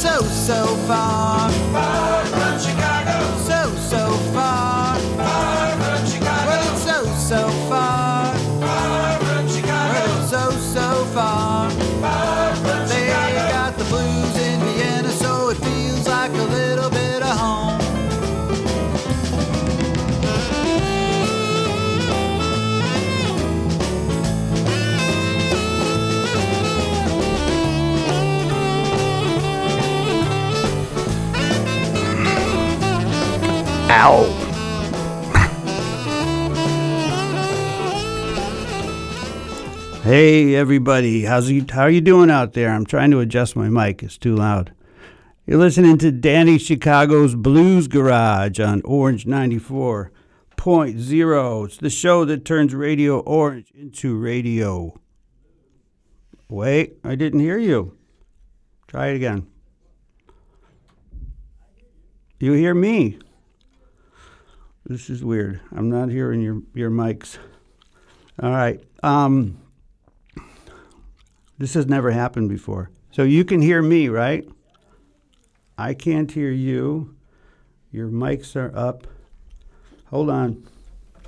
so, so far. Far Hey everybody, how's you how are you doing out there? I'm trying to adjust my mic. It's too loud. You're listening to Danny Chicago's Blues Garage on Orange 94.0. It's the show that turns Radio Orange into radio. Wait, I didn't hear you. Try it again. You hear me? This is weird. I'm not hearing your your mics. All right. Um this has never happened before. So you can hear me, right? I can't hear you. Your mics are up. Hold on.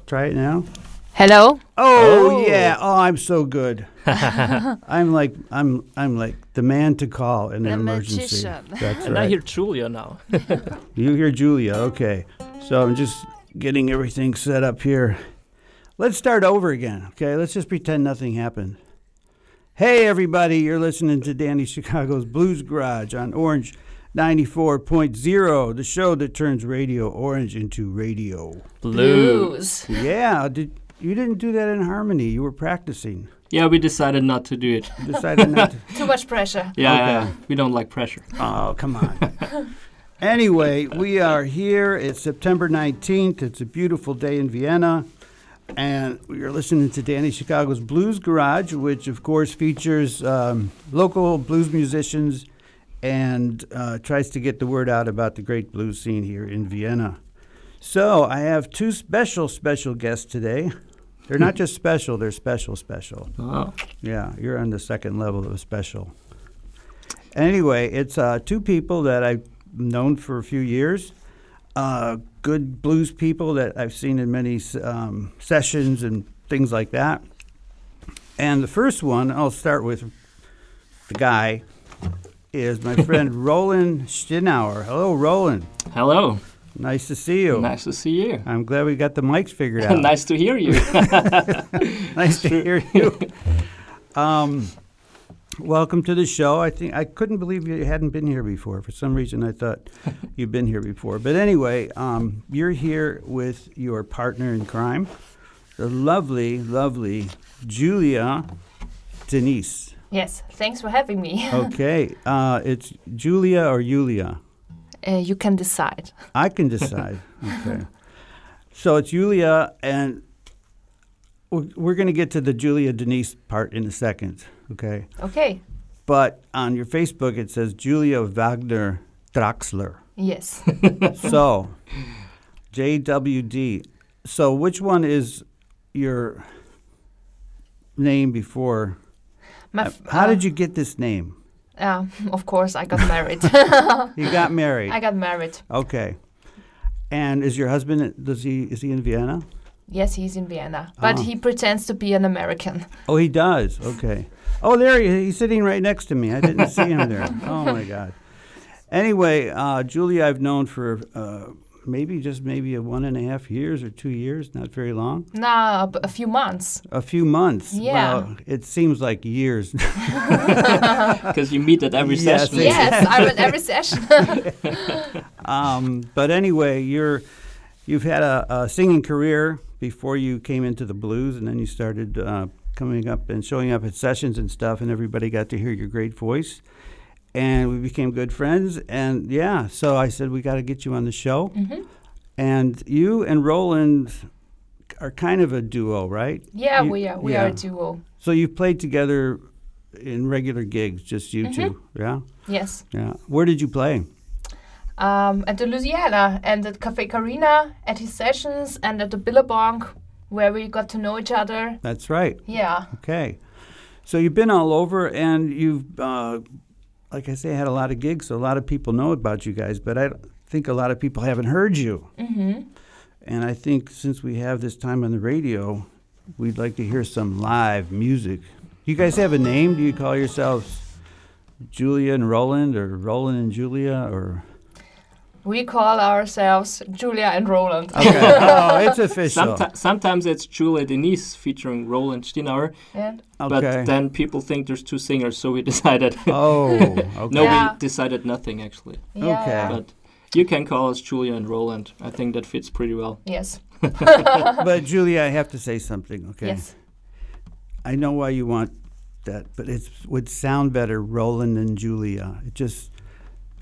Try it now. Hello? Oh, oh. yeah. Oh, I'm so good. I'm like I'm I'm like the man to call in an emergency. magician. That's And right. I hear Julia now. You hear Julia, okay. So I'm just getting everything set up here. Let's start over again, okay? Let's just pretend nothing happened. Hey, everybody, you're listening to Danny Chicago's Blues Garage on Orange 94.0, the show that turns Radio Orange into radio. Blues. Yeah, did, you didn't do that in harmony. You were practicing. Yeah, we decided not to do it. Decided not to. Too much pressure. Yeah, Okay. yeah, we don't like pressure. Oh, come on. anyway, we are here. It's September 19th. It's a beautiful day in Vienna. And we are listening to Danny Chicago's Blues Garage, which, of course, features um, local blues musicians and uh, tries to get the word out about the great blues scene here in Vienna. So I have two special, special guests today. They're not just special, they're special, special. Oh. Yeah, you're on the second level of special. Anyway, it's uh, two people that I've known for a few years. Uh, good blues people that I've seen in many um, sessions and things like that. And the first one, I'll start with the guy, is my friend Roland Stinauer. Hello, Roland. Hello. Nice to see you. Nice to see you. I'm glad we got the mics figured out. nice to hear you. nice to hear you. Um, welcome to the show. I think I couldn't believe you hadn't been here before. For some reason, I thought you'd been here before. But anyway, um, you're here with your partner in crime, the lovely, lovely Julia Denise. Yes, thanks for having me. Okay, uh, it's Julia or Julia. Uh, you can decide. I can decide. okay. So it's Julia, and we're, going to get to the Julia Denise part in a second. Okay. Okay. But on your Facebook, it says Julia Wagner Draxler. Yes. so, JWD. So, which one is your name before? My f- How uh, did you get this name? Uh, of course, I got married. You got married. I got married. Okay. And is your husband? Does he? Is he in Vienna? Yes, he's in Vienna, but Oh. he pretends to be an American. Oh, he does. Okay. Oh, there he, is. he's sitting right next to me. I didn't see him there. Oh my God. Anyway, uh, Julia, I've known for uh, maybe just maybe a one and a half years or two years, not very long. Nah, a few months. A few months. Yeah. Well, it seems like years. Because you meet at every Yes, session. Yes, I'm at every session. um, but anyway, you're you've had a, a singing career before you came into the blues, and then you started uh, coming up and showing up at sessions and stuff, and everybody got to hear your great voice. And we became good friends, and yeah, so I said we got to get you on the show. Mhm. And you and Roland are kind of a duo, right? Yeah, You- we are. We are a duo. So you've played together in regular gigs, just you two, yeah, Yes. yeah. Where did you play? Um, at the Louisiana and at Cafe Carina, at his sessions, and at the Billabong, where we got to know each other. That's right. Yeah. Okay. So you've been all over and you've uh, like I say, had a lot of gigs, so a lot of people know about you guys, but I think a lot of people haven't heard you. Mm-hmm. And I think since we have this time on the radio, we'd like to hear some live music. You guys have a name? Do you call yourselves Julia and Roland, or Roland and Julia, or? We call ourselves Julia and Roland. Okay. oh, it's official. Someti- sometimes it's Julia Denise featuring Roland Steinauer, And Okay. but then people think there's two singers, so we decided. oh, okay. no, Yeah. we decided nothing actually. yeah, Okay. But you can call us Julia and Roland. I think that fits pretty well. yes, but Julia, I have to say something. Okay. yes. I know why you want that, but it would sound better, Roland and Julia. It just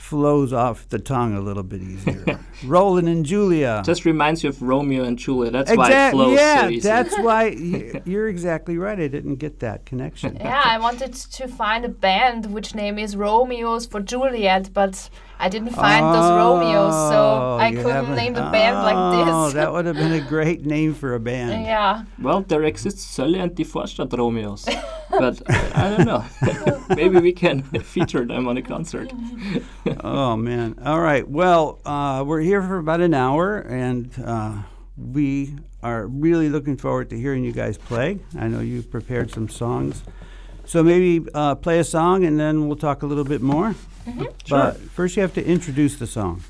flows off the tongue a little bit easier. Roland and Julia. Just reminds you of Romeo and Juliet. That's why it flows yeah, so easy. that's why y- you're exactly right. I didn't get that connection. Yeah, I wanted to find a band which name is Romeos for Juliet, but I didn't find those Romeos, so Oh, I couldn't name the band Oh, like this. Oh that would have been a great name for a band. yeah, Well, there exists Sully and the Vorstadt Romeos. but I don't know. Maybe we can feature them on a concert. Oh man! All right. Well, uh, we're here for about an hour, and uh, we are really looking forward to hearing you guys play. I know you've prepared some songs, so maybe uh, play a song, and then we'll talk a little bit more. But first, you have to introduce the song.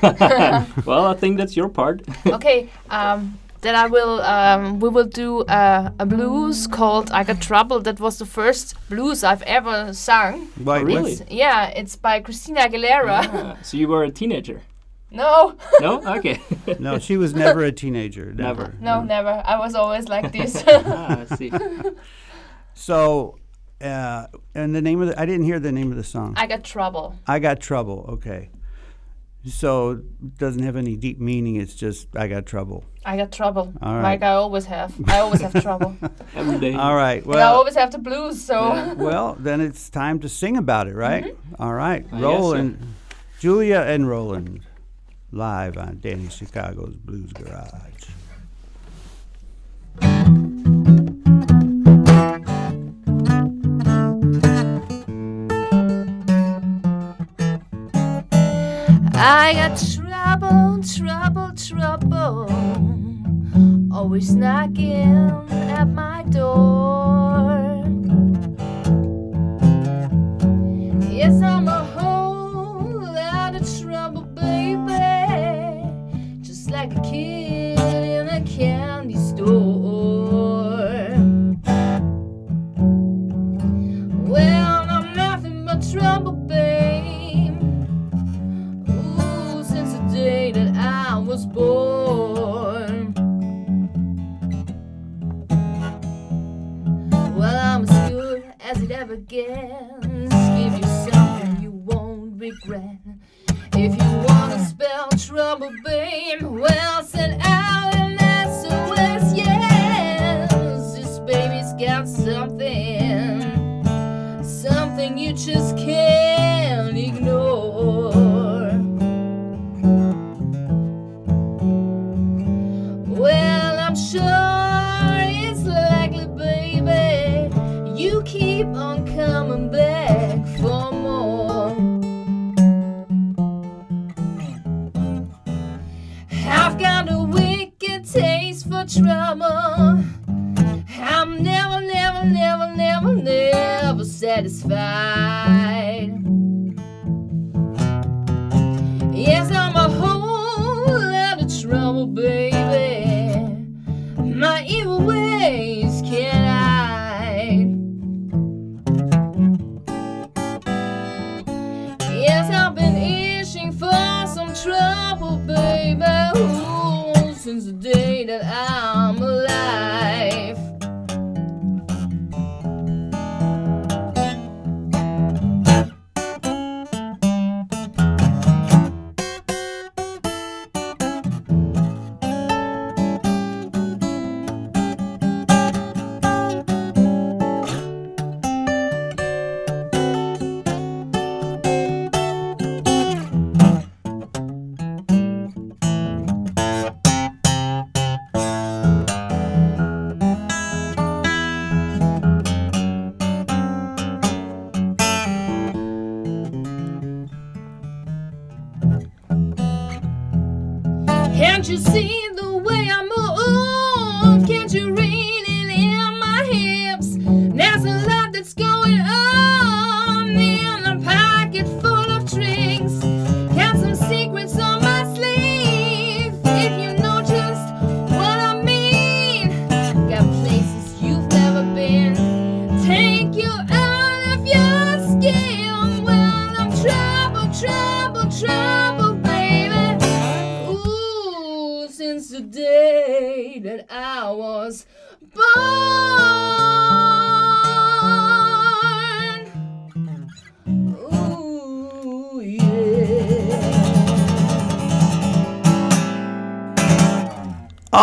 well, I think that's your part. okay. Um, then I will. Um, we will do uh, a blues called "I Got Trouble." That was the first blues I've ever sung. Why, Oh, really? It's, yeah, it's by Christina Aguilera. Ah, so you were a teenager? no, No? Okay. No, she was never a teenager. Never. no, never. I was always like this. ah, I see. So, uh, and the name of the, I didn't hear the name of the song. I got trouble. I got trouble. Okay. So it doesn't have any deep meaning. It's just I got trouble. I got trouble. All right. Like I always have. I always have trouble. Every day. All right. and I always have the blues. So well, then it's time to sing about it, right? Mm-hmm. All right. I guess Roland, Julia and Roland, live on Danny Chicago's Blues Garage. I got trouble, trouble, trouble. Always knocking at my door. Since the day that I'm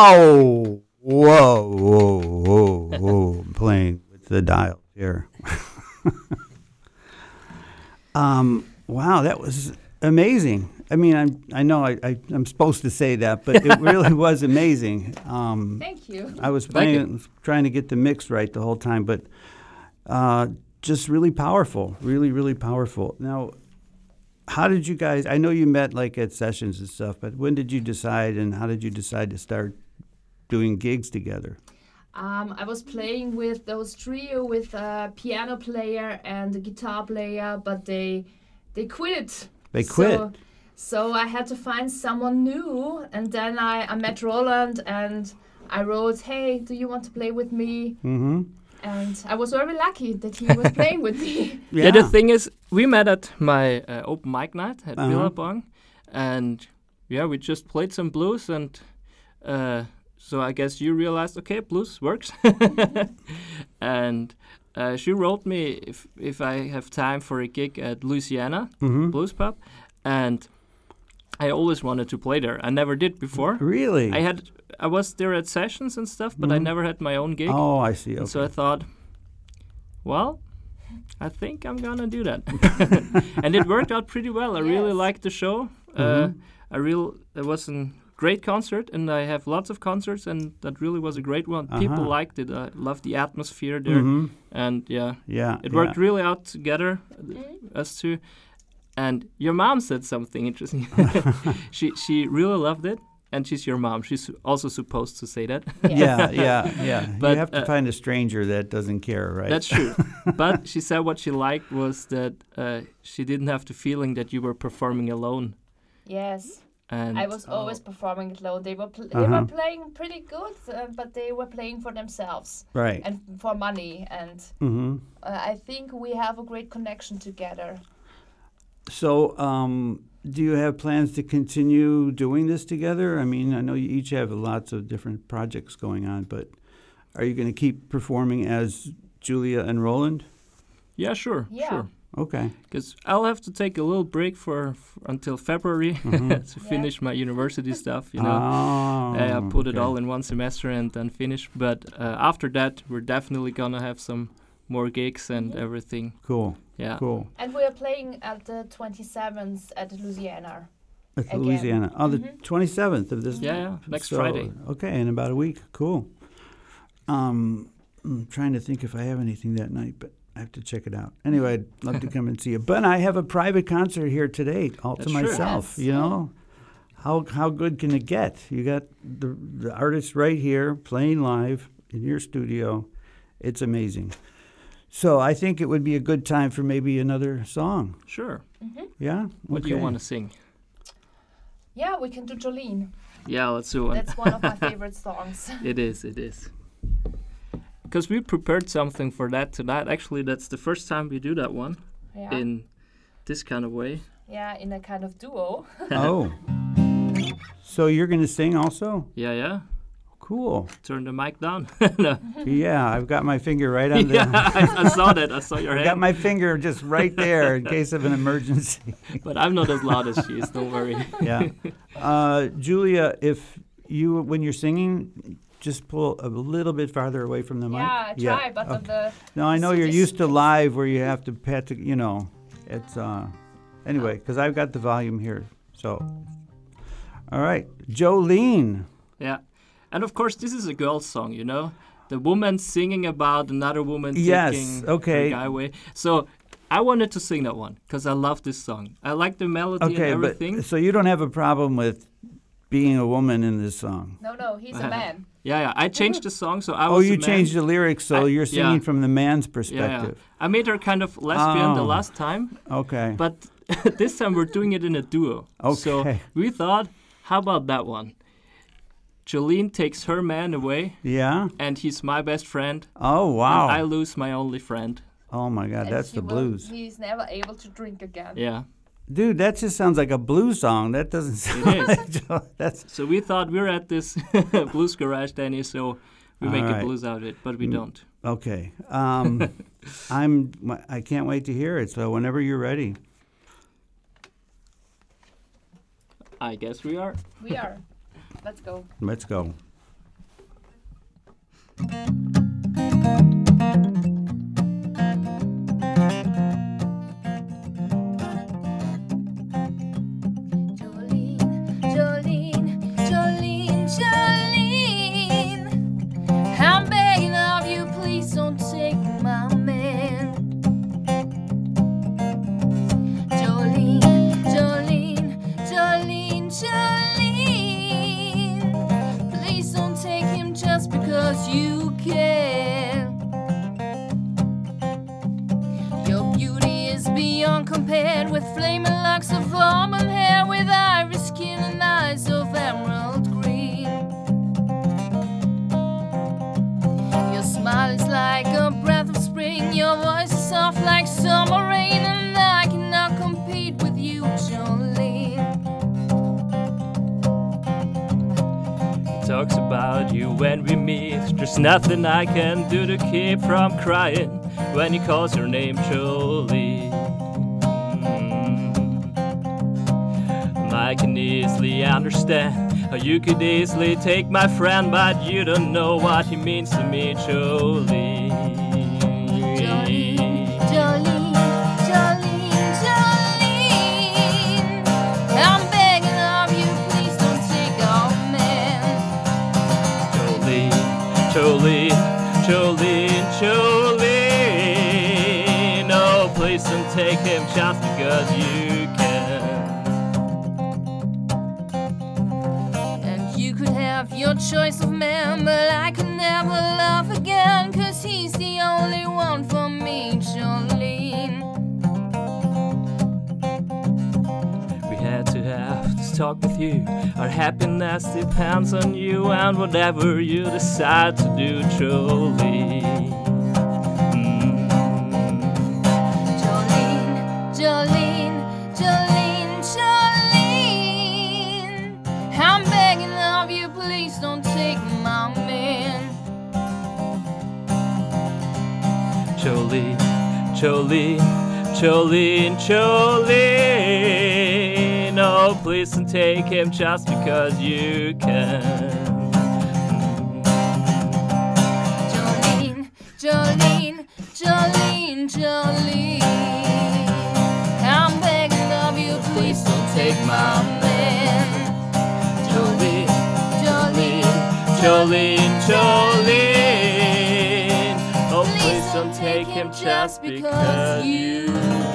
Oh, whoa, whoa, whoa, whoa! I'm playing with the dial here. um, wow, that was amazing. I mean, I'm, I know I, I, I'm supposed to say that, but it really was amazing. Um, Thank you. I was playing, trying to get the mix right the whole time, but uh, just really powerful, really, really powerful. Now, how did you guys? I know you met like at sessions and stuff, but when did you decide, and how did you decide to start doing gigs together? Um, I was playing with those trio with a piano player and a guitar player, but they they quit. They quit. So, so I had to find someone new, and then I, I met Roland and I wrote, "Hey, do you want to play with me?" Mm-hmm. And I was very lucky that he was playing with me. Yeah. the thing is, we met at my uh, open mic night at Uh-huh. Billabong, and yeah, we just played some blues, and uh, so I guess you realized, okay, blues works, and uh, she wrote me if if I have time for a gig at Louisiana Mm-hmm. Blues Pub, and I always wanted to play there. I never did before. Really? I had I was there at sessions and stuff, but I Mhm. never had my own gig. Oh, I see. And Okay. so I thought, well, I think I'm gonna do that, and it worked out pretty well. I really liked the show. Uh, Mhm. I real it was a great concert, and I have lots of concerts, and that really was a great one. People Uh-huh. liked it. I loved the atmosphere there, Mhm. and yeah, Yeah. it yeah. worked really out together, uh, us two. And your mom said something interesting. she she really loved it, and she's your mom. She's also supposed to say that. Yeah, yeah, yeah. But, you have to uh, find a stranger that doesn't care, right? That's true. but she said what she liked was that uh, she didn't have the feeling that you were performing alone. yes, And I was always performing it alone. They were pl- they Uh-huh. were playing pretty good, uh, but they were playing for themselves right. and for money. And hmm uh, I think we have a great connection together. So, um, do you have plans to continue doing this together? I mean, I know you each have lots of different projects going on, but are you going to keep performing as Julia and Roland? yeah, sure, Yeah. sure. Okay. Because I'll have to take a little break for, f until February to finish my university stuff. You know, Oh, I uh, put it all in one semester and then finish. But uh, after that, we're definitely gonna have some more gigs and everything. Cool. Yeah. Cool. And we are playing at the 27th at Louisiana. At Again. Louisiana. Oh, the Mhm. 27th of this. Yeah, yeah, next So, Friday. Okay, in about a week. Cool. Um, I'm trying to think if I have anything that night, but I have to check it out. Anyway, I'd love to come and see you. But I have a private concert here today, all to That's true. myself. Yes. You know, how how good can it get? You got the the artist right here playing live in your studio. It's amazing. So I think it would be a good time for maybe another song. Sure. Mm-hmm. Yeah. What do you want to sing? Yeah, we can do Jolene. Yeah, let's do one. That's one of my favorite songs. It is, it is. Because we prepared something for that tonight. Actually, that's the first time we do that one Yeah, in this kind of way. yeah in a kind of duo. Oh. So you're going to sing also? Yeah, yeah. Cool. Turn the mic down. no. Yeah, I've got my finger right on the. Yeah, I, I saw that. I saw your I got my finger just right there in case of an emergency. But I'm not as loud as she is. Don't worry. yeah. Uh, Julia, if you when you're singing, just pull a little bit farther away from the mic. yeah, I try, but okay. of the No, I know you're used to live where you have to pat to, you know, it's uh anyway, cuz I've got the volume here. So All right. Jolene. Yeah. And of course, this is a girl song, you know? The woman singing about another woman Yes, taking okay. her guy away. So I wanted to sing that one because I love this song. I like the melody Okay, and but so you don't have a problem with being a woman in this song. No, no, he's a man. Yeah, yeah. I changed the song, so I oh, was. Oh, you a man. changed the lyrics, so I- you're singing yeah. from the man's Yeah, yeah. perspective. I made her kind of lesbian the Oh. last time, Okay. but this time we're doing it in a duo. Okay. So we thought, how about that one? Jolene takes her man away, yeah. and he's my best friend. Oh wow. And I lose my only friend. oh my God, And that's the blues, He's never able to drink again. Yeah. Dude. That just sounds like a blues song. That doesn't sound is. like that's. So we thought we're at this blues garage, Danny, so we make All a blues out of it, but we don't. Okay. Um, I'm. I can't wait to hear it. So whenever you're ready. I guess we are. We are. Let's go. Let's go. Please don't take him just because you can. Your beauty is beyond compared with flaming locks of auburn hair, talks about you when we meet. There's nothing I can do to keep from crying when he calls your name, Jolene. Mm. I can easily understand how you could easily take my friend, but you don't know what he means to me, Jolene. Jolene, Jolene, Jolene. No, please don't take him just because you can. And you could have your choice of man, but I could never love again, talk with you. Our happiness depends on you and whatever you decide to do, Jolene. Mm. Jolene, Jolene, Jolene, Jolene. I'm begging of you, please don't take my man. Jolene, Jolene, Jolene, Jolene. Please don't take him just because you can. Jolene, Jolene, Jolene, Jolene. I'm begging of you, please don't take my man. Jolene, Jolene, Jolene, Jolene. Oh, please don't take him just because you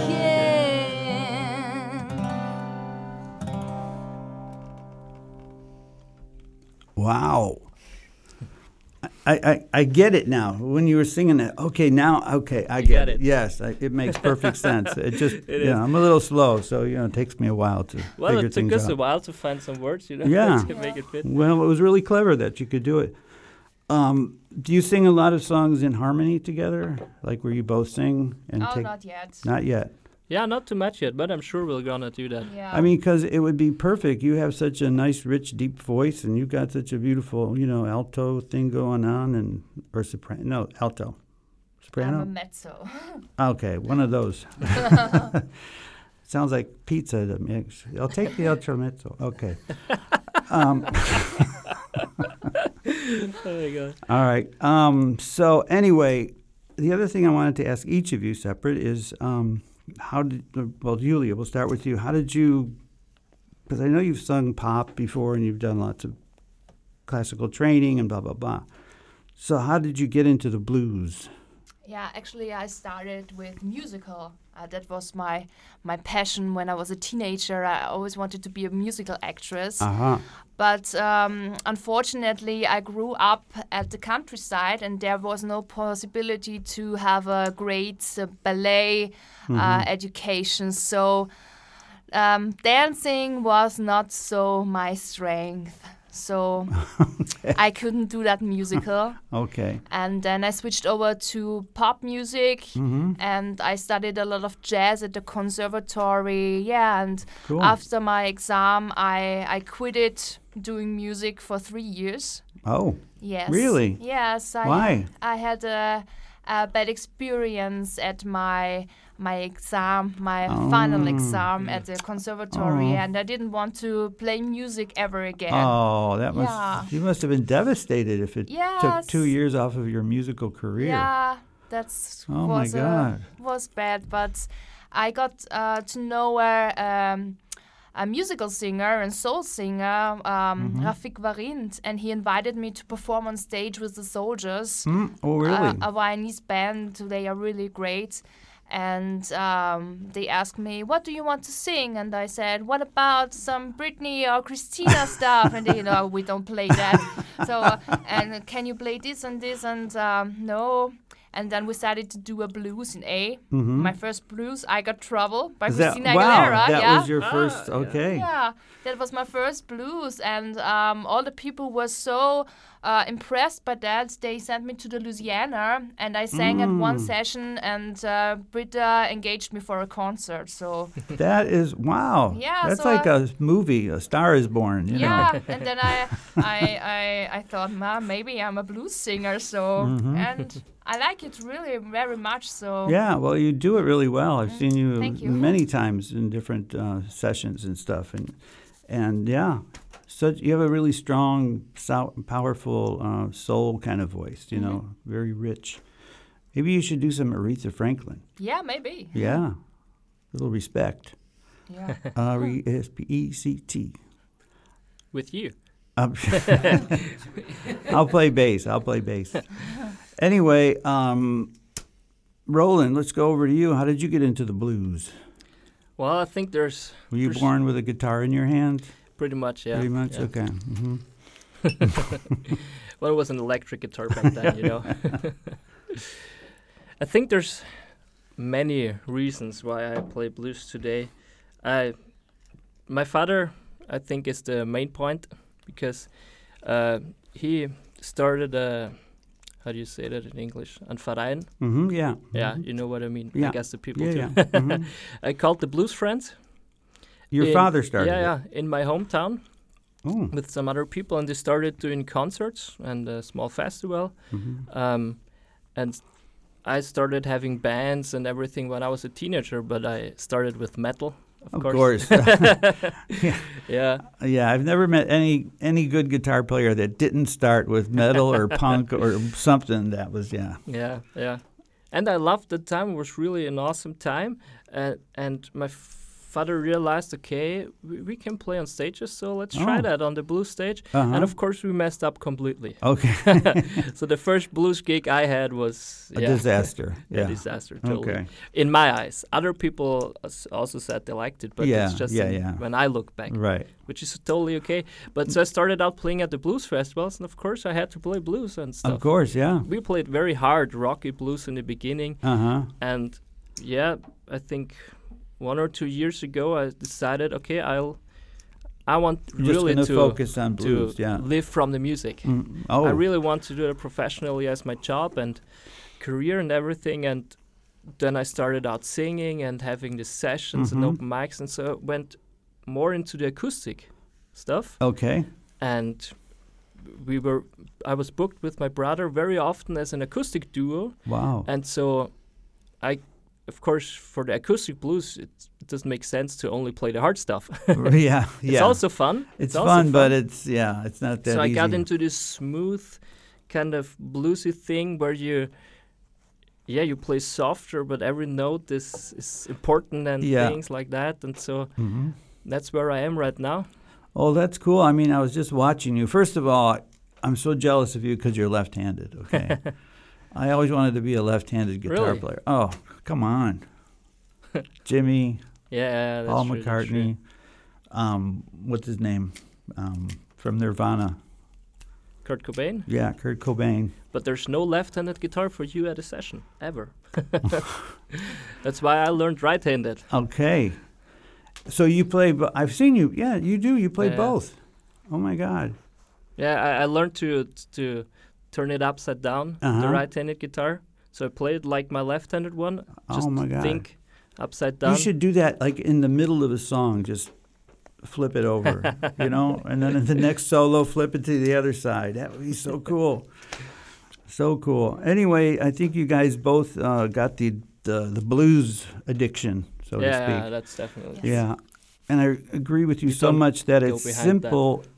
Wow. I, I, I get it now. When you were singing it, okay, now, okay, I get, get it. it. Yes, I, it makes perfect sense. It just, It you is. know, I'm a little slow, so, you know, it takes me a while to Well, figure it took things us a out. while to find some words, you know, Yeah. to make it fit. Well, it was really clever that you could do it. Um, do you sing a lot of songs in harmony together? Like where you both sing and Oh, take? not yet. Not yet. Yeah, not too much yet, but I'm sure we're gonna do that. Yeah. I mean, because it would be perfect. You have such a nice, rich, deep voice, and you've got such a beautiful, you know, alto thing going on, and or soprano. No, alto, I'm a soprano. mezzo. Okay, one of those. Sounds like pizza to mix. I'll take the alto mezzo. Okay. Um, Oh my god. all right. Um, so anyway, the other thing I wanted to ask each of you separate is um, how did well, Julia, we'll start with you. How did you? Because I know you've sung pop before and you've done lots of classical training and blah blah blah. So how did you get into the blues? yeah, actually, I started with musical Uh, that was my my passion when I was a teenager. I always wanted to be a musical actress. Uh huh. But um, unfortunately, I grew up at the countryside, and there was no possibility to have a great uh, ballet uh, education. So um, dancing was not so my strength. So I couldn't do that musical. Okay. And then I switched over to pop music, mm-hmm. and I studied a lot of jazz at the conservatory. Yeah, and Cool. after my exam, I I quit it doing music for three years. Oh, Yes. Really? Yes. I, Why? I had a, a bad experience at my my exam, my final exam at the conservatory, Oh. and I didn't want to play music ever again. oh, that must. Yeah. You must have been devastated if it took two years off of your musical career. Yeah, that's Oh my was uh, God. was bad, but I got uh, to know a, um, a musical singer and soul singer, um, Mm-hmm. Rafik Varind, and he invited me to perform on stage with the Soldiers, Hmm? Oh, really? uh, a Viennese band. They are really great. And um, they asked me, "What do you want to sing?" And I said, "What about some Britney or Christina stuff?" And they, you know, we don't play that. so, uh, and can you play this and this? And um, no. And then we started to do a blues in A. My first blues, "I Got Trouble" by Mm-hmm. Is that, Christina wow, Aguilera. that yeah. was your first. okay. Yeah, that was my first blues, and um, all the people were so uh, impressed by that. They sent me to the Louisiana, and I sang at one Mm. session, and uh, Britta engaged me for a concert. So That is wow. Yeah, That's so like I- a movie. A Star is Born. You yeah, know. and then I, I, I, I thought, ma, maybe I'm a blues singer. So and I like it really very much. So Mm-hmm. Yeah. Well, you do it really well. I've seen you, Mm-hmm. You. many times in different uh, sessions and stuff, and and yeah. Such you have a really strong, sou- powerful uh, soul kind of voice. You know, Mm-hmm. very rich. Maybe you should do some Aretha Franklin. yeah, maybe. Yeah. a little respect. Yeah. R E S P E C T. With you. Um, I'll play bass. I'll play bass. Anyway, um, Roland, let's go over to you. How did you get into the blues? Well, I think there's Were you Pers- born with a guitar in your hand? Pretty much, yeah. Pretty much. yeah. Okay. hmm well, it was an electric guitar back then, you know. I think there's many reasons why I play blues today. I, my father, I think, is the main point because uh, he started a, how do you say that in English? Ein Verein. hmm Yeah. Yeah, Mhm. you know what I mean. Yeah. I guess the people Yeah. too. Yeah. Mhm. I called the Blues Friends. Your in- father started. Yeah, it. yeah, in my hometown Oh. with some other people, and they started doing concerts and a small festival. Mhm. Um, and I started having bands and everything when I was a teenager, but I started with metal, of, Of course. course. yeah, yeah, I've never met any any good guitar player that didn't start with metal or punk or something that was yeah. yeah, yeah. And I loved the time. It was really an awesome time. Uh, and my father realized, okay, we, we can play on stages, so let's try Oh. that on the blues stage. Uh-huh. And of course, we messed up completely. Okay. so the first blues gig I had was a yeah, disaster. a Yeah. disaster. Totally. Okay. In my eyes, other people also said they liked it, but Yeah, it's just yeah, yeah. when I look back, Right. which is totally okay. But so I started out playing at the blues festivals, and of course I had to play blues and stuff. Of course, yeah. We played very hard rocky blues in the beginning, Uh huh. and yeah, I think one or two years ago I decided, okay, I'll, I want Just really to focus on blues. to yeah. live from the music. Mm, oh. I really want to do it professionally as my job and career and everything. And then I started out singing and having the sessions and Mhm. open mics, and so went more into the acoustic stuff. Okay. And we were, I was booked with my brother very often as an acoustic duo, Wow. and so I, of course, for the acoustic blues, it, it doesn't make sense to only play the hard stuff. yeah. it's also fun. it's also fun, but it's yeah, it's not that so I easy. got into this smooth kind of bluesy thing where you yeah you play softer but every note is is important and Yeah. things like that and so Mhm. that's where I am right now Oh, that's cool. I mean, I was just watching you. First of all, I'm so jealous of you because you're left-handed. Okay. I always wanted to be a left-handed guitar Really? player. Oh, come on. Jimmy, Yeah, that's Paul true, that's true. McCartney. Um, what's his name? Um, from Nirvana. Kurt Cobain. Yeah, Kurt Cobain. But there's no left-handed guitar for you at a session ever. That's why I learned right-handed. Okay. So you play, bo- I've seen you. Yeah, you do. You play Yeah. both. Oh my God. Yeah, I, I learned to to turn it upside down, Uh-huh. the right-handed guitar. So I play it like my left-handed one. Just oh my God. think upside down. You should do that like in the middle of a song. Just flip it over, you know, and then in the next solo, flip it to the other side. That would be so cool. So cool. Anyway, I think you guys both uh, got the, the the blues addiction, so to speak. yeah, speak. that's definitely. Yeah, and I agree with you, You so much that it's simple that.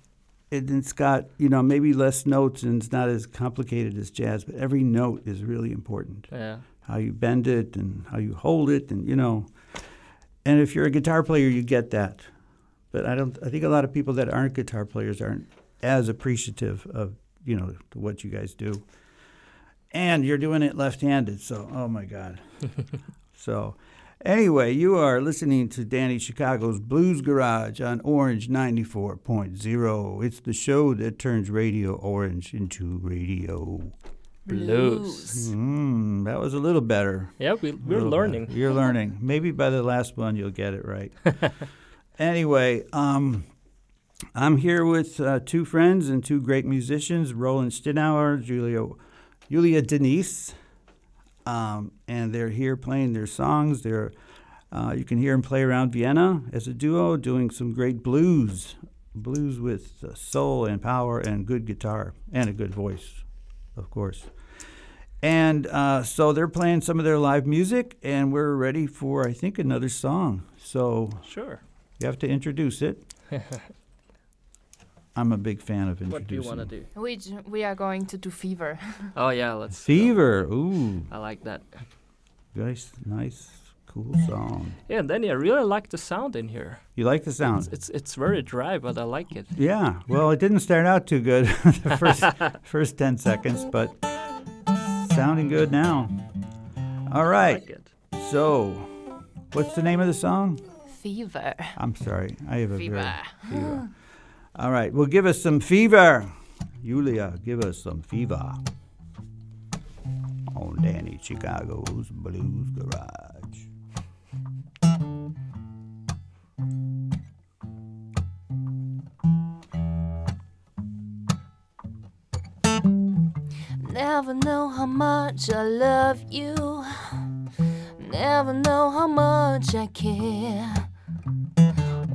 It, it's got you know maybe less notes and it's not as complicated as jazz, but every note is really important. Yeah. How you bend it and how you hold it, and you know. And if you're a guitar player, you get that. But I don't. I think a lot of people that aren't guitar players aren't as appreciative of you know what you guys do. And you're doing it left-handed, so oh my God. so. Anyway, you are listening to Danny Chicago's Blues Garage on Orange 94.0. It's the show that turns Radio Orange into radio. Blues. Mm, that was a little better. Yeah, we, we're learning. better. You're learning. Maybe by the last one you'll get it right. anyway, um, I'm here with uh, two friends and two great musicians, Roland Stinauer, Julia, Julia Denise, um, and they're here playing their songs. They're uh, you can hear them play around Vienna as a duo, doing some great blues, blues with uh, soul and power and good guitar and a good voice, of course. And uh, so they're playing some of their live music, and we're ready for, I think, another song. So Sure. you have to introduce it. I'm a big fan of introducing. What do you want to do? We we are going to do fever. Oh yeah, let's. go. Fever. Ooh, I like that. nice, nice, cool song. Yeah, and Danny, I really like the sound in here. You like the It's, sound? it's it's very dry, but I like it. Yeah. Well, it didn't start out too good the first first ten seconds, but sounding good now. All right. I like it. So, what's the name of the song? Fever. I'm sorry. I have a Fever. very fever. All right. Well, give us some fever. Julia, give us some fever. On Danny Chicago's Blues Garage. Never know how much I love you. Never know how much I care.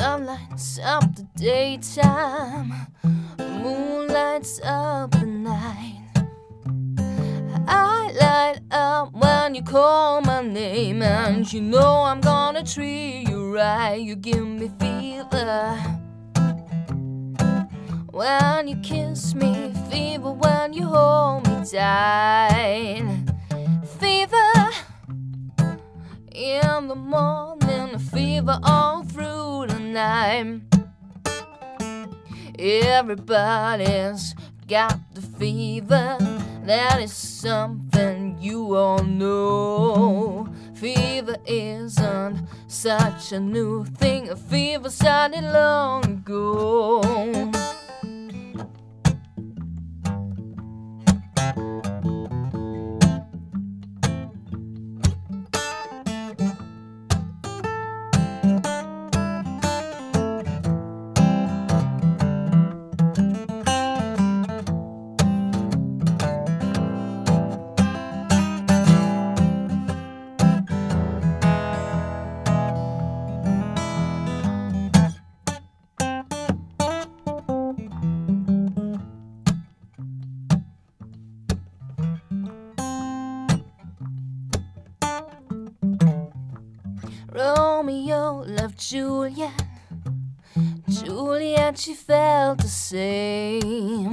Sun lights up the daytime, moon lights up the night. I light up when you call my name, and you know I'm gonna treat you right. You give me fever. When you kiss me, fever when you hold me tight. Fever in the morning, fever all through the night. Everybody's got the fever, that is something you all know. Fever isn't such a new thing, a fever started long ago. That she felt the same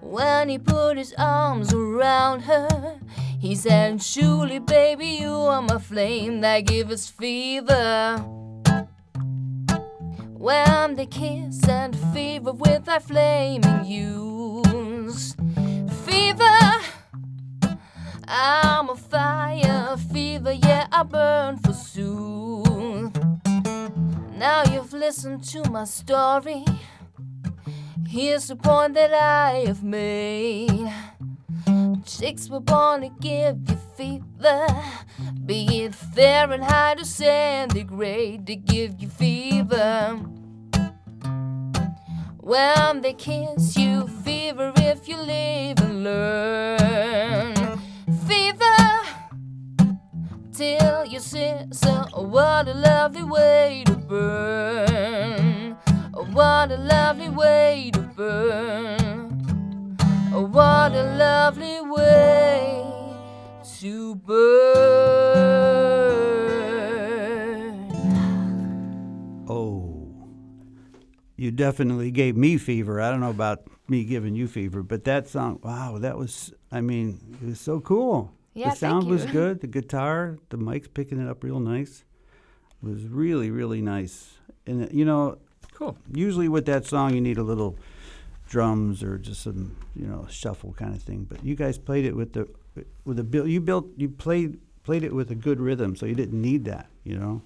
when he put his arms around her. He said, Surely, baby, you are my flame that gives us fever. When they kiss and fever with thy flaming youths. Fever, I'm a fire, fever, yeah, I burn for soon. Now you've listened to my story. Here's the point that I have made. Chicks were born to give you fever. Be it Fahrenheit or centigrade to give you fever. When they kiss you, fever if you live and learn. Fever till you sister. Oh, what a lovely way to burn. What a lovely way to burn. What a lovely way to burn. Oh, you definitely gave me fever. I don't know about me giving you fever, but that song, wow, that was, I mean, it was so cool. Yeah, the sound thank was good. The guitar, the mic's picking it up real nice. It was really, really nice. And, you know, Cool. usually with that song, you need a little drums or just some, you know, shuffle kind of thing. But you guys played it with the, with a build. You built, you played, played it with a good rhythm, so you didn't need that, you know?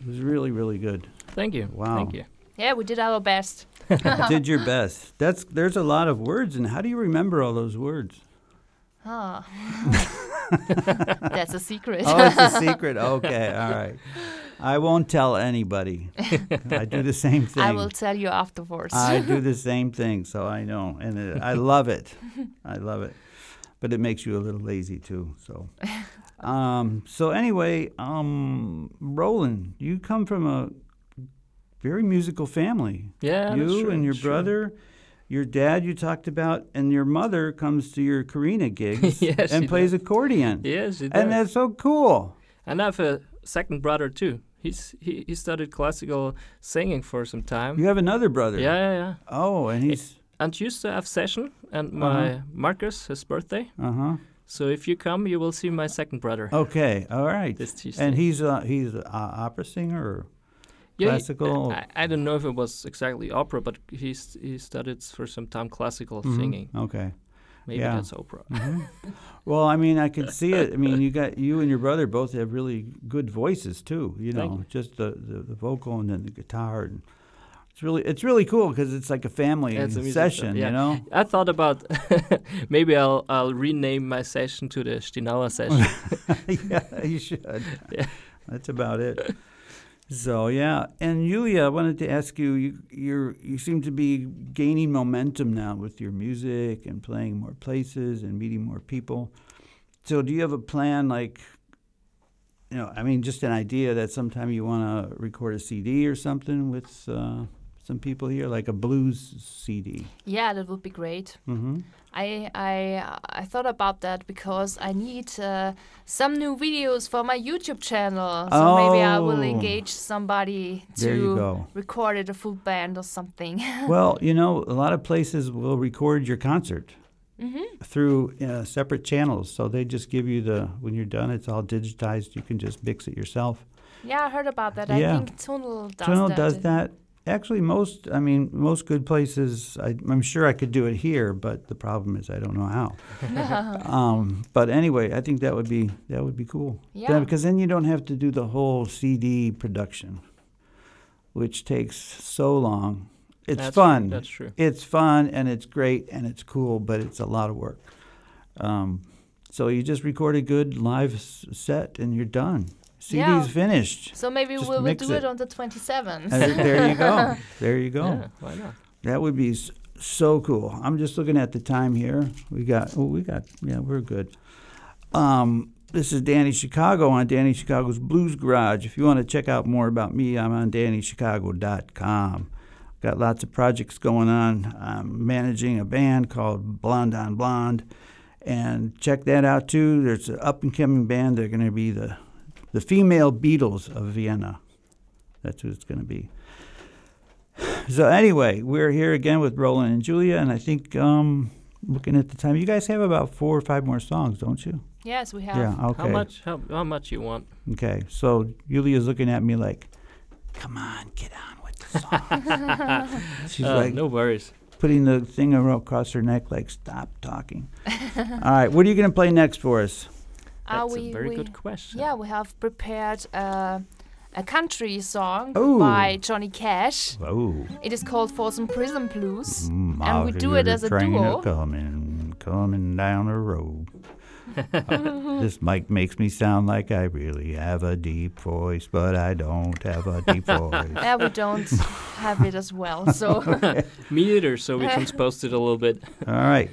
It was really, really good. Thank you. Wow. Thank you. Yeah, we did our best. did your best. That's there's a lot of words, and how do you remember all those words? Huh. That's a secret. Oh, it's a secret. Okay, all right. I won't tell anybody. I do the same thing. I will tell you afterwards. I do the same thing, so I know, and it, I love it. I love it, but it makes you a little lazy too. So, um, so anyway, um, Roland, you come from a very musical family. Yeah, that's you true, and your that's true. Your dad you talked about, and your mother comes to your Karina gigs Yes, and plays does. accordion. Yes, it and does. that's so cool. And I have a second brother too. He's he, he studied classical singing for some time. You have another brother. Yeah, yeah, yeah. Oh, and he's And used to have session and my Uh-huh. Marcus, his birthday. uh huh. So if you come, you will see my second brother. Okay, all right. And he's uh, he's an opera singer. Or? Yeah, he- classical- I, I don't know if it was exactly opera, but he's he studied for some time classical Mhm. singing. Okay. Maybe Yeah. that's opera. Mhm. well, I mean, I can see it. I mean, you got you and your brother both have really good voices too. You know, you. just the, the, the vocal and then the guitar. And it's really it's really cool because it's like a family It's a session. yeah. You know. I thought about maybe I'll I'll rename my session to the Stinaur session. yeah, you should. Yeah. That's about it. So yeah, and Yulia, I wanted to ask you, you you're you seem to be gaining momentum now with your music and playing more places and meeting more people. So do you have a plan like you know, I mean just an idea that sometime you want to record a CD or something with uh, some people here like a blues CD. yeah, that would be great. Mhm. I I I thought about that because I need uh, some new videos for my YouTube channel. So maybe I will Oh. engage somebody to record it a full band or something. well, you know, a lot of places will record your concert hmm through uh, separate channels. So they just give you the when you're done, it's all digitized. You can just mix it yourself. Yeah, I heard about that. Yeah. I think Tunnel does Tunnel that. does that. Actually, most I mean, most good places. I, I'm sure I could do it here, but the problem is I don't know how. um, but anyway, I think that would be that would be cool. Yeah. Then- because then you don't have to do the whole CD production, which takes so long. It's That's- fun. That's true. it's fun and it's great and it's cool, but it's a lot of work. Um, so you just record a good live s- set and you're done. CD's Yeah. finished. So maybe Just we will mix do it. it on the 27th. And there you go. There you go. Yeah, why not? That would be so cool. I'm just looking at the time here. We got, oh, we got, yeah, we're good. Um, this is Danny Chicago on Danny Chicago's Blues Garage. If you want to check out more about me, I'm on DannyChicago.com. Got lots of projects going on. I'm managing a band called Blonde on Blonde. And check that out too. There's an up and coming band. They're going to be the, the female Beatles of Vienna. That's who it's going to be. So anyway, we're here again with Roland and Julia, and I think um, looking at the time, you guys have about four or five more songs, don't you? Yes, we have. Yeah. Okay. How much? How, how much you want? Okay. So Julia's looking at me like, "Come on, get on with the song." She's Uh, like no worries. putting the thing across her neck, like, "Stop talking." All right. What are you going to play next for us? Uh, That's we, a very we, good question. Yeah, we have prepared uh, a country song Oh. by Johnny Cash. Oh. It is called Folsom Prison Blues. Mm, And we do it as a train duo. coming, coming down the road. this mic makes me sound like I really have a deep voice, but I don't have a deep voice. Yeah, we don't have it as well. So Me either, so we transposed it a little bit. All right.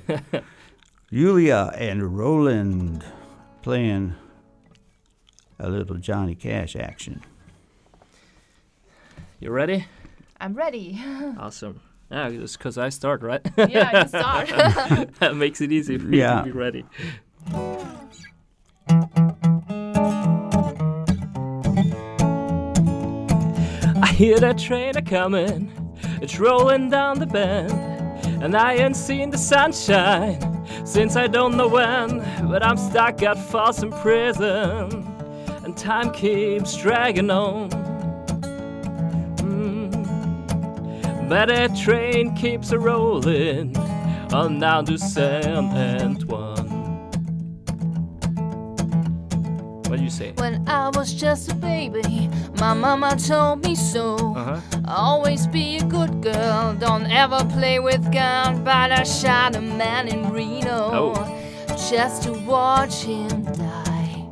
Julia and Roland playing a little Johnny Cash action. You ready? I'm ready. Awesome. Yeah, it's because I start, right? yeah, you start. that makes it easy for you to be ready. I hear that train a coming, it's rolling down the bend, and I ain't seen the sunshine since I don't know when. But I'm stuck at Folsom Prison, and time keeps dragging on. Mm. But a train keeps a rolling on down to San Antoine. What do you say? when I was just a baby, my mama told me so. Uh huh. Always be a good girl, don't ever play with guns. But I shot a man in Reno Oh. just to watch him die.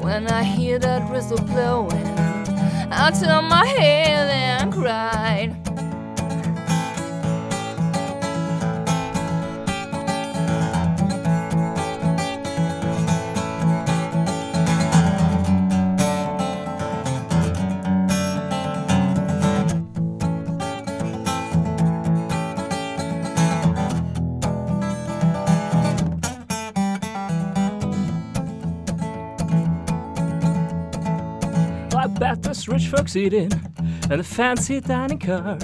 When I hear that whistle blowing, I turn my head and cried. Rich folks eating in a fancy dining car.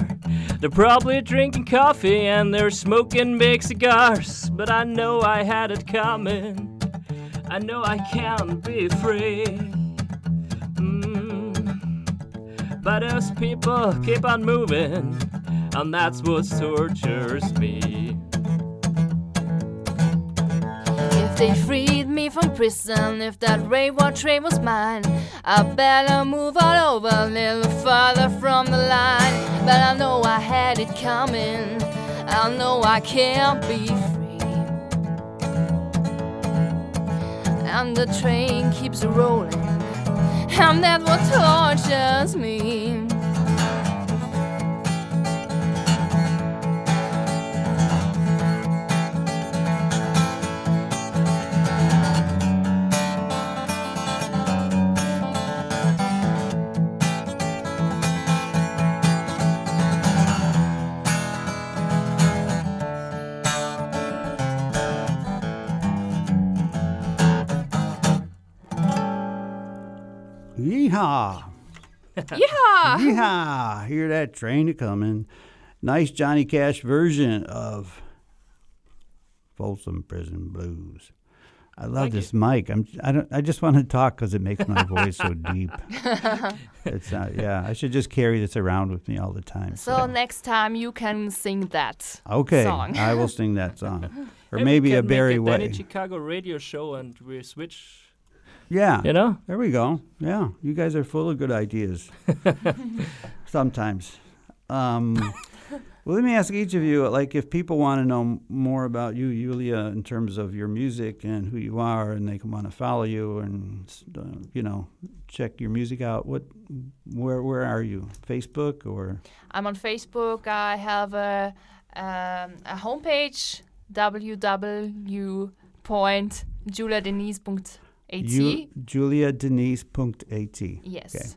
They're probably drinking coffee and they're smoking big cigars. But I know I had it coming. I know I can't be free. Mm. But those people keep on moving, and that's what tortures me. They freed me from prison, if that railroad train was mine, I better move all over a little further from the line. But I know I had it coming, I know I can't be free. And the train keeps rolling, and that's what tortures me. Yeehaw! Yeah! Yeehaw! Hear that train a coming. Nice Johnny Cash version of Folsom Prison Blues. I love Like this mic. I'm. I don't. I just want to talk because it makes my voice so deep. It's not. Yeah. I should just carry this around with me all the time. So next time you can sing that. okay, song. I will sing that song, or Hey, we maybe a can make Barry a Danny Way. Chicago radio show and we switch. Yeah. You know? There we go. Yeah, you guys are full of good ideas. Sometimes. Um, well, let me ask each of you, like, if people want to know more about you, Yulia, in terms of your music and who you are, and they can want to follow you and, uh, you know, check your music out. What, where, where are you? Facebook or? I'm on Facebook. I have a, um, a homepage www.juliadenise.at. Ju- JuliaDenise.at. yes. Okay.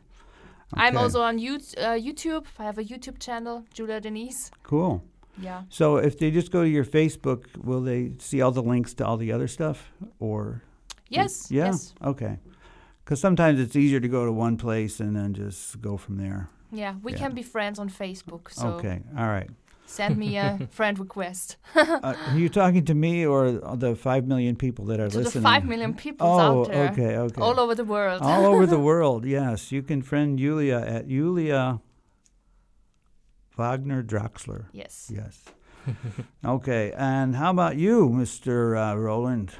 I'm also on you- uh, YouTube. I have a YouTube channel, Julia Denise. Cool. Yeah. So if they just go to your Facebook, will they see all the links to all the other stuff, or? Yes. Yeah. Yes. Okay. Because sometimes it's easier to go to one place and then just go from there. Yeah, we Yeah. can be friends on Facebook. So Okay, all right. Send me a friend request Uh, are you talking to me or the five million people that are to the listening? five million people Oh, out there, okay, okay. all over the world. All over the world, yes. You can friend Julia at Julia Wagner Draxler. yes. Yes. okay, and how about you, Mr. Uh, Roland?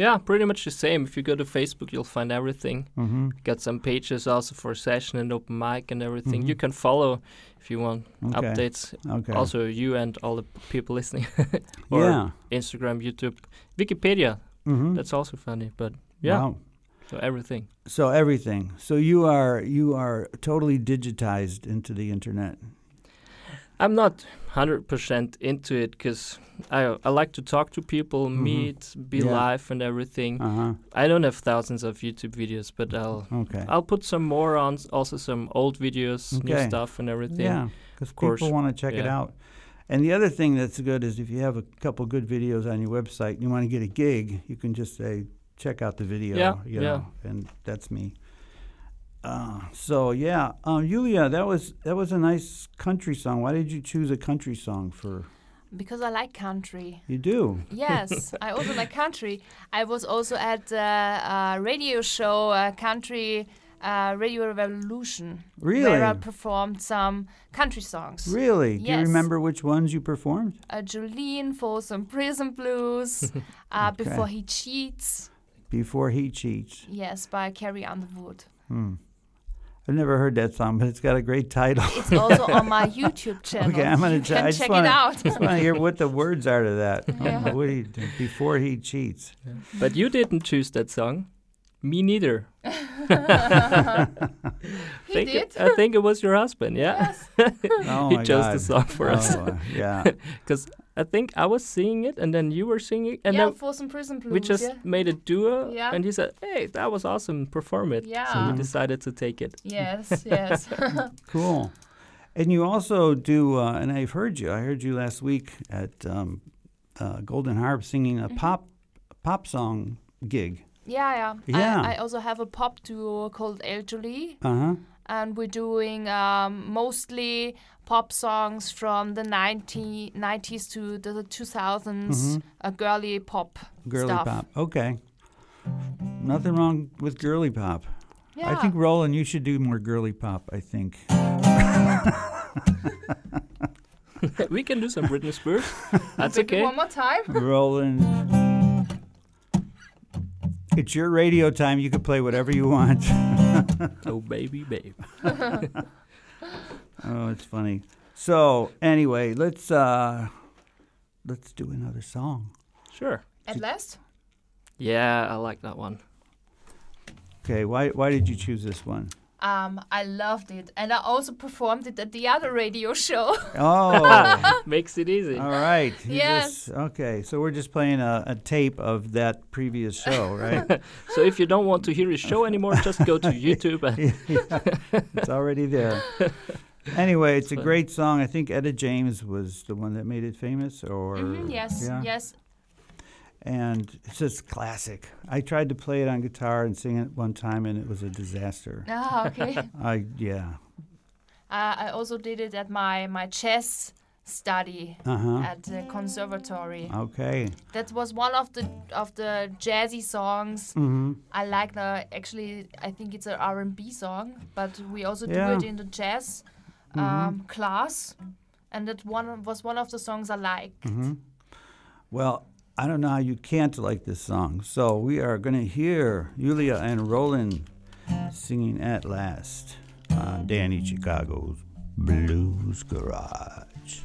Yeah, pretty much the same. If you go to Facebook, you'll find everything. Mm-hmm. Got some pages also for session and open mic and everything. Mhm. You can follow if you want Okay. updates. Okay. Also, you and all the people listening. or yeah. Instagram, YouTube, Wikipedia. Mm-hmm. That's also funny. But yeah, Wow. so everything. So everything. So you are you are totally digitized into the internet. I'm not 100% into it because I, I like to talk to people, Mhm. meet, be Yeah. live and everything. Uh huh. I don't have thousands of YouTube videos, but I'll Okay. I'll put some more on, also some old videos, new stuff and everything. Yeah, because course, people want to check it out. And the other thing that's good is if you have a couple good videos on your website and you want to get a gig, you can just say, check out the video. Yeah, you yeah. and that's me. Uh, so yeah, um, Julia, that was that was a nice country song. Why did you choose a country song for? Because I like country. You do. Yes, I also like country. I was also at the uh, radio show, uh, Country uh, Radio Revolution, Really? where I performed some country songs. Really? Yes. Do you remember which ones you performed? Uh, Jolene Folsom Prison Blues, uh, Okay. Before He Cheats, Before he cheats. yes, by Carrie Underwood. Hmm. I've never heard that song, but it's got a great title. It's also on my YouTube channel. Okay, I'm gonna you try- can I just check wanna- it out. just want to hear what the words are to that. Yeah. What do you do? Before he cheats. But you didn't choose that song. Me neither. he think did. I think it was your husband, yeah? Yes. Oh he my chose God. the song for us. Oh, uh, yeah. Because I think I was singing it and then you were singing it. And yeah, then Folsom Prison Blues. we just yeah. made a duo. Yeah. And he said, hey, that was awesome. Perform it. Yeah, So we decided to take it. Yes, yes. Cool. And you also do, uh, and I've heard you. I heard you last week at um, uh, Golden Harp singing Mm-hmm. a pop pop song gig. yeah, yeah. Yeah. I, I also have a pop duo called El Jolie, Uh huh. and we're doing um, mostly pop songs from the 90, 90s to the 2000s, uh, girly pop Mm-hmm. Girly stuff. pop. Okay. Nothing wrong with girly pop. Yeah. I think Roland, you should do more girly pop. I think. we can do some Britney Spears. That's Maybe okay. One more time. Roland. It's your radio time. You can play whatever you want. Oh, baby, babe. Oh, it's funny. So anyway, let's uh let's do another song. Sure. At last. Yeah, I like that one. Okay, why why did you choose this one? Um, I loved it, and I also performed it at the other radio show. Oh, Makes it easy. all right. You Yes. just- okay, so we're just playing a, a tape of that previous show, right? So if you don't want to hear his show anymore, just go to YouTube and it's already there. Anyway, it's a great song. I think Etta James was the one that made it famous, or Mhm, yes, yeah. yes. and it's just classic. I tried to play it on guitar and sing it one time, and it was a disaster. Ah, okay. I yeah. Uh, I also did it at my my jazz study Uh huh. at the conservatory. Okay. That was one of the of the jazzy songs Mm-hmm. I like. The actually, I think it's an R and B song, but we also Yeah. Mm-hmm. do it in the jazz um, class, and that one was one of the songs I liked. Mm-hmm. Well, I don't know how you can't like this song. So we are going to hear Julia and Roland singing at last on Danny Chicago's Blues Garage.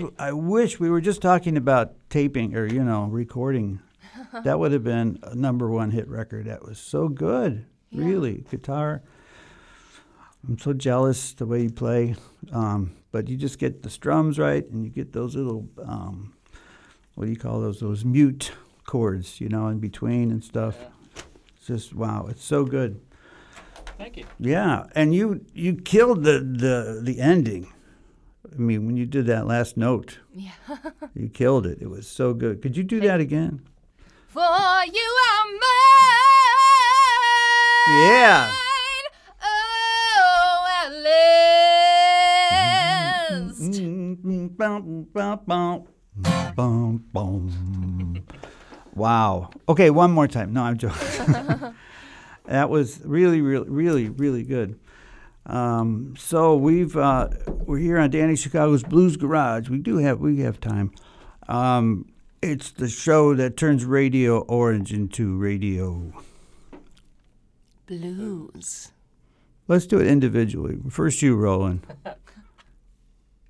Wish I wish we were just talking about taping or you know recording. that would have been a number one hit record. That was so good, really. Guitar. I'm so jealous the way you play, um, but you just get the strums right, and you get those little um, what do you call those? Those mute chords, you know, in between and stuff. It's just wow, it's so good. Thank you. Yeah, and you you killed the the the ending. I mean, when you did that last note, Yeah. you killed it. It was so good. Could you do that again? For you are mine. Yeah. Oh. Wow. Okay, one more time. No, I'm joking. that was really, really, really, really good. Um, so we've uh, we're here on Danny Chicago's Blues Garage. We do have we have time. Um, it's the show that turns Radio Orange into radio. Blues. Let's do it individually. First, you, Roland.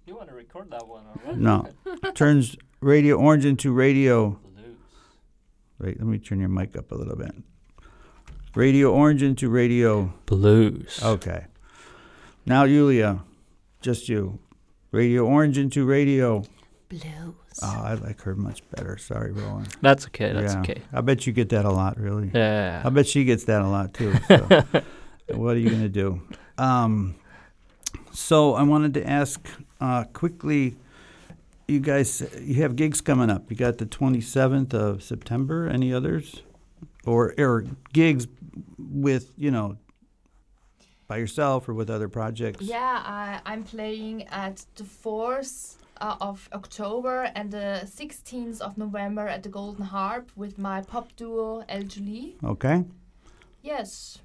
You want to record that one already? No, turns Radio Orange into radio. Blues. Wait, let me turn your mic up a little bit. Radio Orange into radio. Blues. Okay. Now, Yulia, just you. Radio Orange into radio. Blues. Oh, I like her much better. Sorry, Roland. That's okay. That's Yeah. okay. I bet you get that a lot, really. Yeah. I bet she gets that a lot too. So. what are you gonna do? Um, so I wanted to ask uh, quickly. You guys, you have gigs coming up. You got the 27th of September. Any others, or or gigs with you know by yourself or with other projects? Yeah, I, I'm playing at the 4th uh, of October and the 16th of November at the Golden Harp with my pop duo El Julie. Okay. Yes.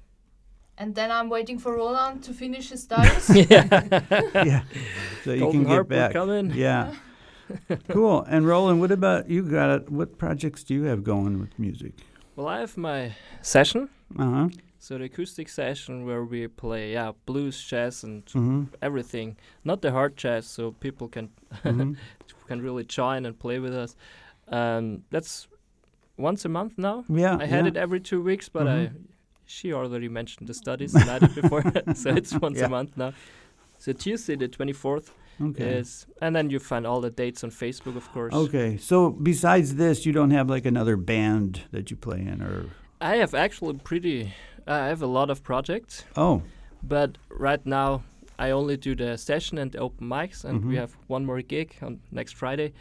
And then I'm waiting for Roland to finish his studies. yeah. yeah. So you can get Harp will back. come in. Yeah. cool. And Roland, what about you? Got it? What projects do you have going with music? well, I have my session. Uh huh. So the acoustic session where we play, yeah, blues, jazz, and Mm-hmm. everything. Not the hard jazz, so people can Mhm. can really join and play with us. Um, that's once a month now. Yeah. I had yeah. it every two weeks, but I Mhm. she already mentioned the studies and I did before, so it's once Yeah. a month now. So Tuesday the twenty fourth Okay. is, and then you find all the dates on Facebook, of course. Okay. So besides this, you don't have like another band that you play in, or I have actually pretty. I have a lot of projects, oh, but right now I only do the session and the open mics, and we Mhm. have one more gig on next Friday,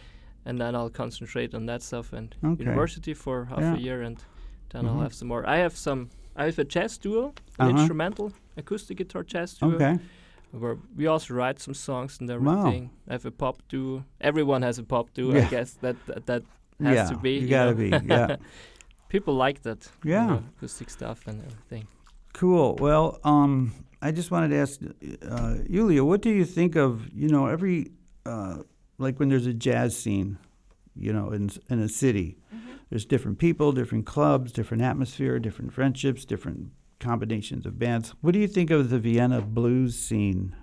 and then I'll concentrate on that stuff and Okay. university for half Yeah. a year, and then Mhm. I'll have some more. I have some. I have a jazz duo, an Uh-huh. instrumental acoustic guitar jazz duo, okay. where we also write some songs and Wow. everything. I have a pop duo. Everyone has a pop duo, Yeah. I guess that that, that has yeah. to be. You gotta know. be. Yeah. People like that. you Yeah. know, acoustic stuff and everything. Cool. Well, um, I just wanted to ask uh, Yulia, what do you think of you know every uh, like when there's a jazz scene, you know, in in a city, there's different people, different clubs, different atmosphere, different friendships, different combinations of bands. What do you think of the Vienna blues scene?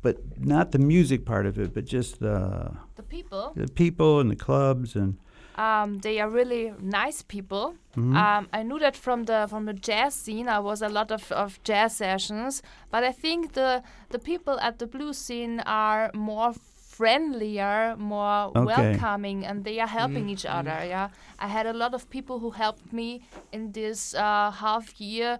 But not the music part of it, but just the the people, the people and the clubs and. Um, they are really nice people. Mhm. Um, I knew that from the from the jazz scene. I was a lot of, of jazz sessions, but I think the the people at the blues scene are more friendlier, more Okay. welcoming, and they are helping each other. Yeah, I had a lot of people who helped me in this uh, half year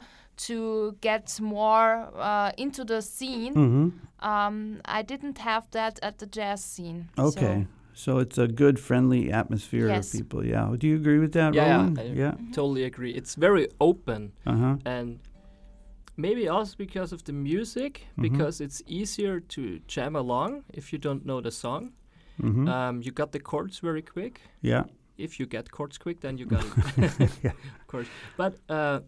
to get more uh, into the scene. Mhm. Um, I didn't have that at the jazz scene. Okay. So it's a good, friendly atmosphere Yes. of people. Yeah. Do you agree with that, Yeah, yeah, I- Yeah. Totally agree. It's very open Uh huh. and maybe also because of the music, Mhm. because it's easier to jam along if you don't know the song. Mm-hmm. Um, you got the chords very quick. yeah. If you get chords quick, then you got it. Yeah. Of course. But uh,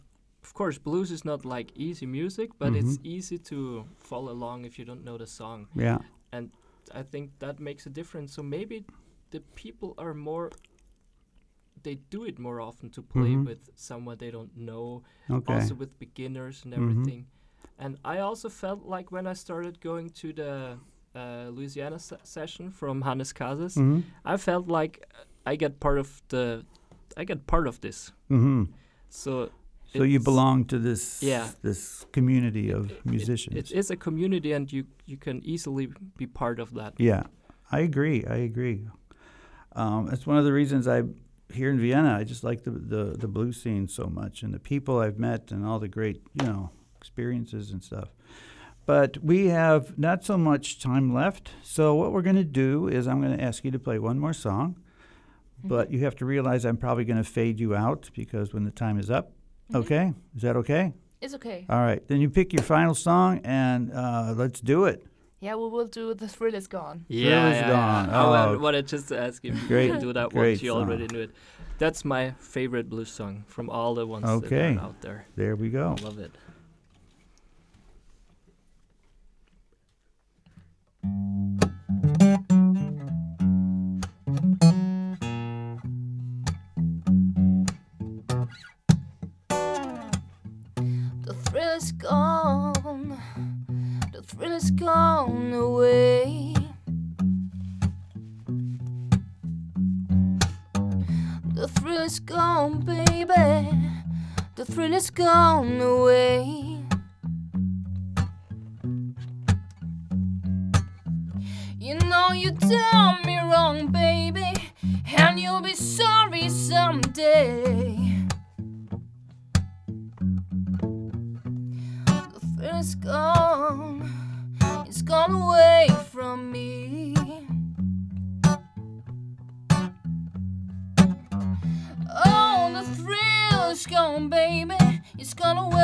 of course, blues is not like easy music, but it's Mhm. easy to follow along if you don't know the song. Yeah. I think that makes a difference. So maybe the people are more. They do it more often to play Mhm. with someone they don't know, Okay. also with beginners and Mhm. everything. And I also felt like when I started going to the uh, Louisiana se- session from Hannes Casas, hmm I felt like I get part of the, I get part of this. hmm So So you belong to this Yeah. this community of it- musicians. It is a community, and you you can easily be part of that. yeah, I agree. I agree. Um, that's one of the reasons I here in Vienna. I just like the, the the blues scene so much, and the people I've met, and all the great you know experiences and stuff. But we have not so much time left. So what we're going to do is I'm going to ask you to play one more song. But you have to realize I'm probably going to fade you out because when the time is up. Okay? Is that okay? It's okay. All right. Then you pick your final song and uh, let's do it. Yeah, we will do The Thrill Is Gone. Yeah, is yeah, gone. yeah. I Oh. wa- wanted just to ask if you Great- could do that great one. She song. already knew it. That's my favorite blues song from all the ones Okay. that are out there. There we go. I love it. The thrill is gone. The thrill is gone away. The thrill is gone, baby. The thrill is gone away. You know you done me wrong, baby, and you'll be sorry someday. Gone away from me. Oh, the thrill is gone, baby, it's gone away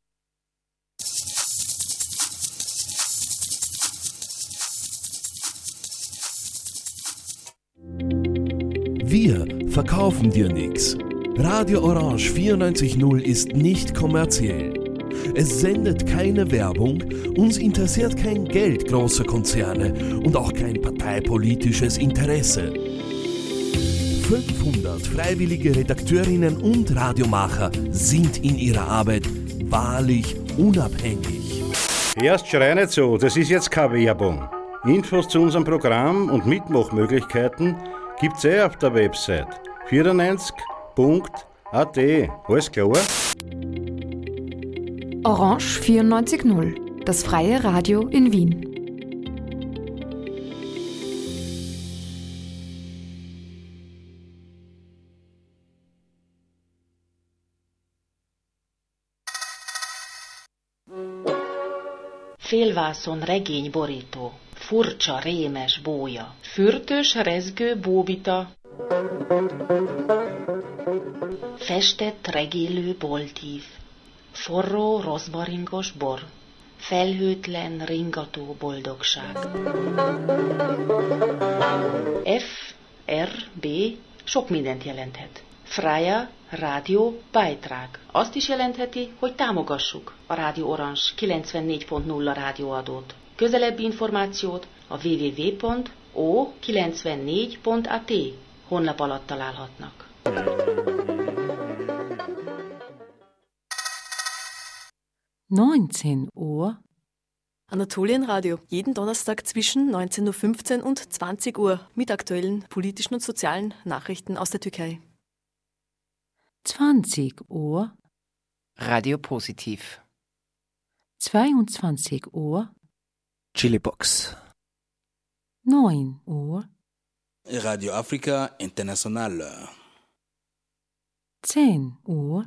Wir verkaufen dir nichts. Radio Orange 94.0 ist nicht kommerziell. Es sendet keine Werbung, uns interessiert kein Geld großer Konzerne und auch kein parteipolitisches Interesse. 500 freiwillige Redakteurinnen und Radiomacher sind in ihrer Arbeit wahrlich unabhängig. Erst schrei nicht so, das ist jetzt keine Werbung. Infos zu unserem Programm und Mitmachmöglichkeiten gibt's eh auf der Website 94.at. Alles klar? Orange 94.0, das freie Radio in Wien. Félvászon regény borító, furcsa, rémes bója, fürtös, rezgő bóbita, festett, regélő boltív, forró, rozmaringos bor, felhőtlen, ringató boldogság. F, R, B sok mindent jelenthet. Freya, rádió, Beitrag. Azt is jelentheti, hogy támogassuk a Rádió Orange 94.0 rádióadót. Közelebbi információt a www.o94.at honlap alatt találhatnak. Neunzehn Uhr. Anatolienradio, jeden Donnerstag zwischen 19.15 Uhr und 20 Uhr mit aktuellen politischen und sozialen Nachrichten aus der Türkei. 20 Uhr. Radio Positiv. 22 Uhr. Chilibox. 9 Uhr. Radio Africa International. 10 Uhr.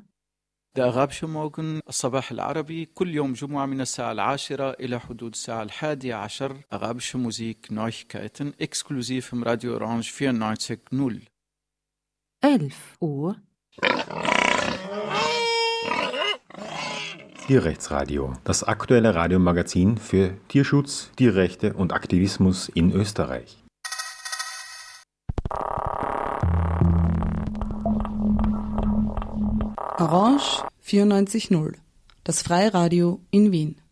ده أغابش موغن الصباح العربي كل يوم جمعة من الساعة العاشرة إلى حدود الساعة الحادية عشر أغابش موزيك نويكايتن اكسكلوزيف من راديو أورانج 94.0 11 Uhr. Tierrechtsradio, das aktuelle Radiomagazin für Tierschutz, Tierrechte und Aktivismus in Österreich. Orange 94.0, das Freiradio in Wien.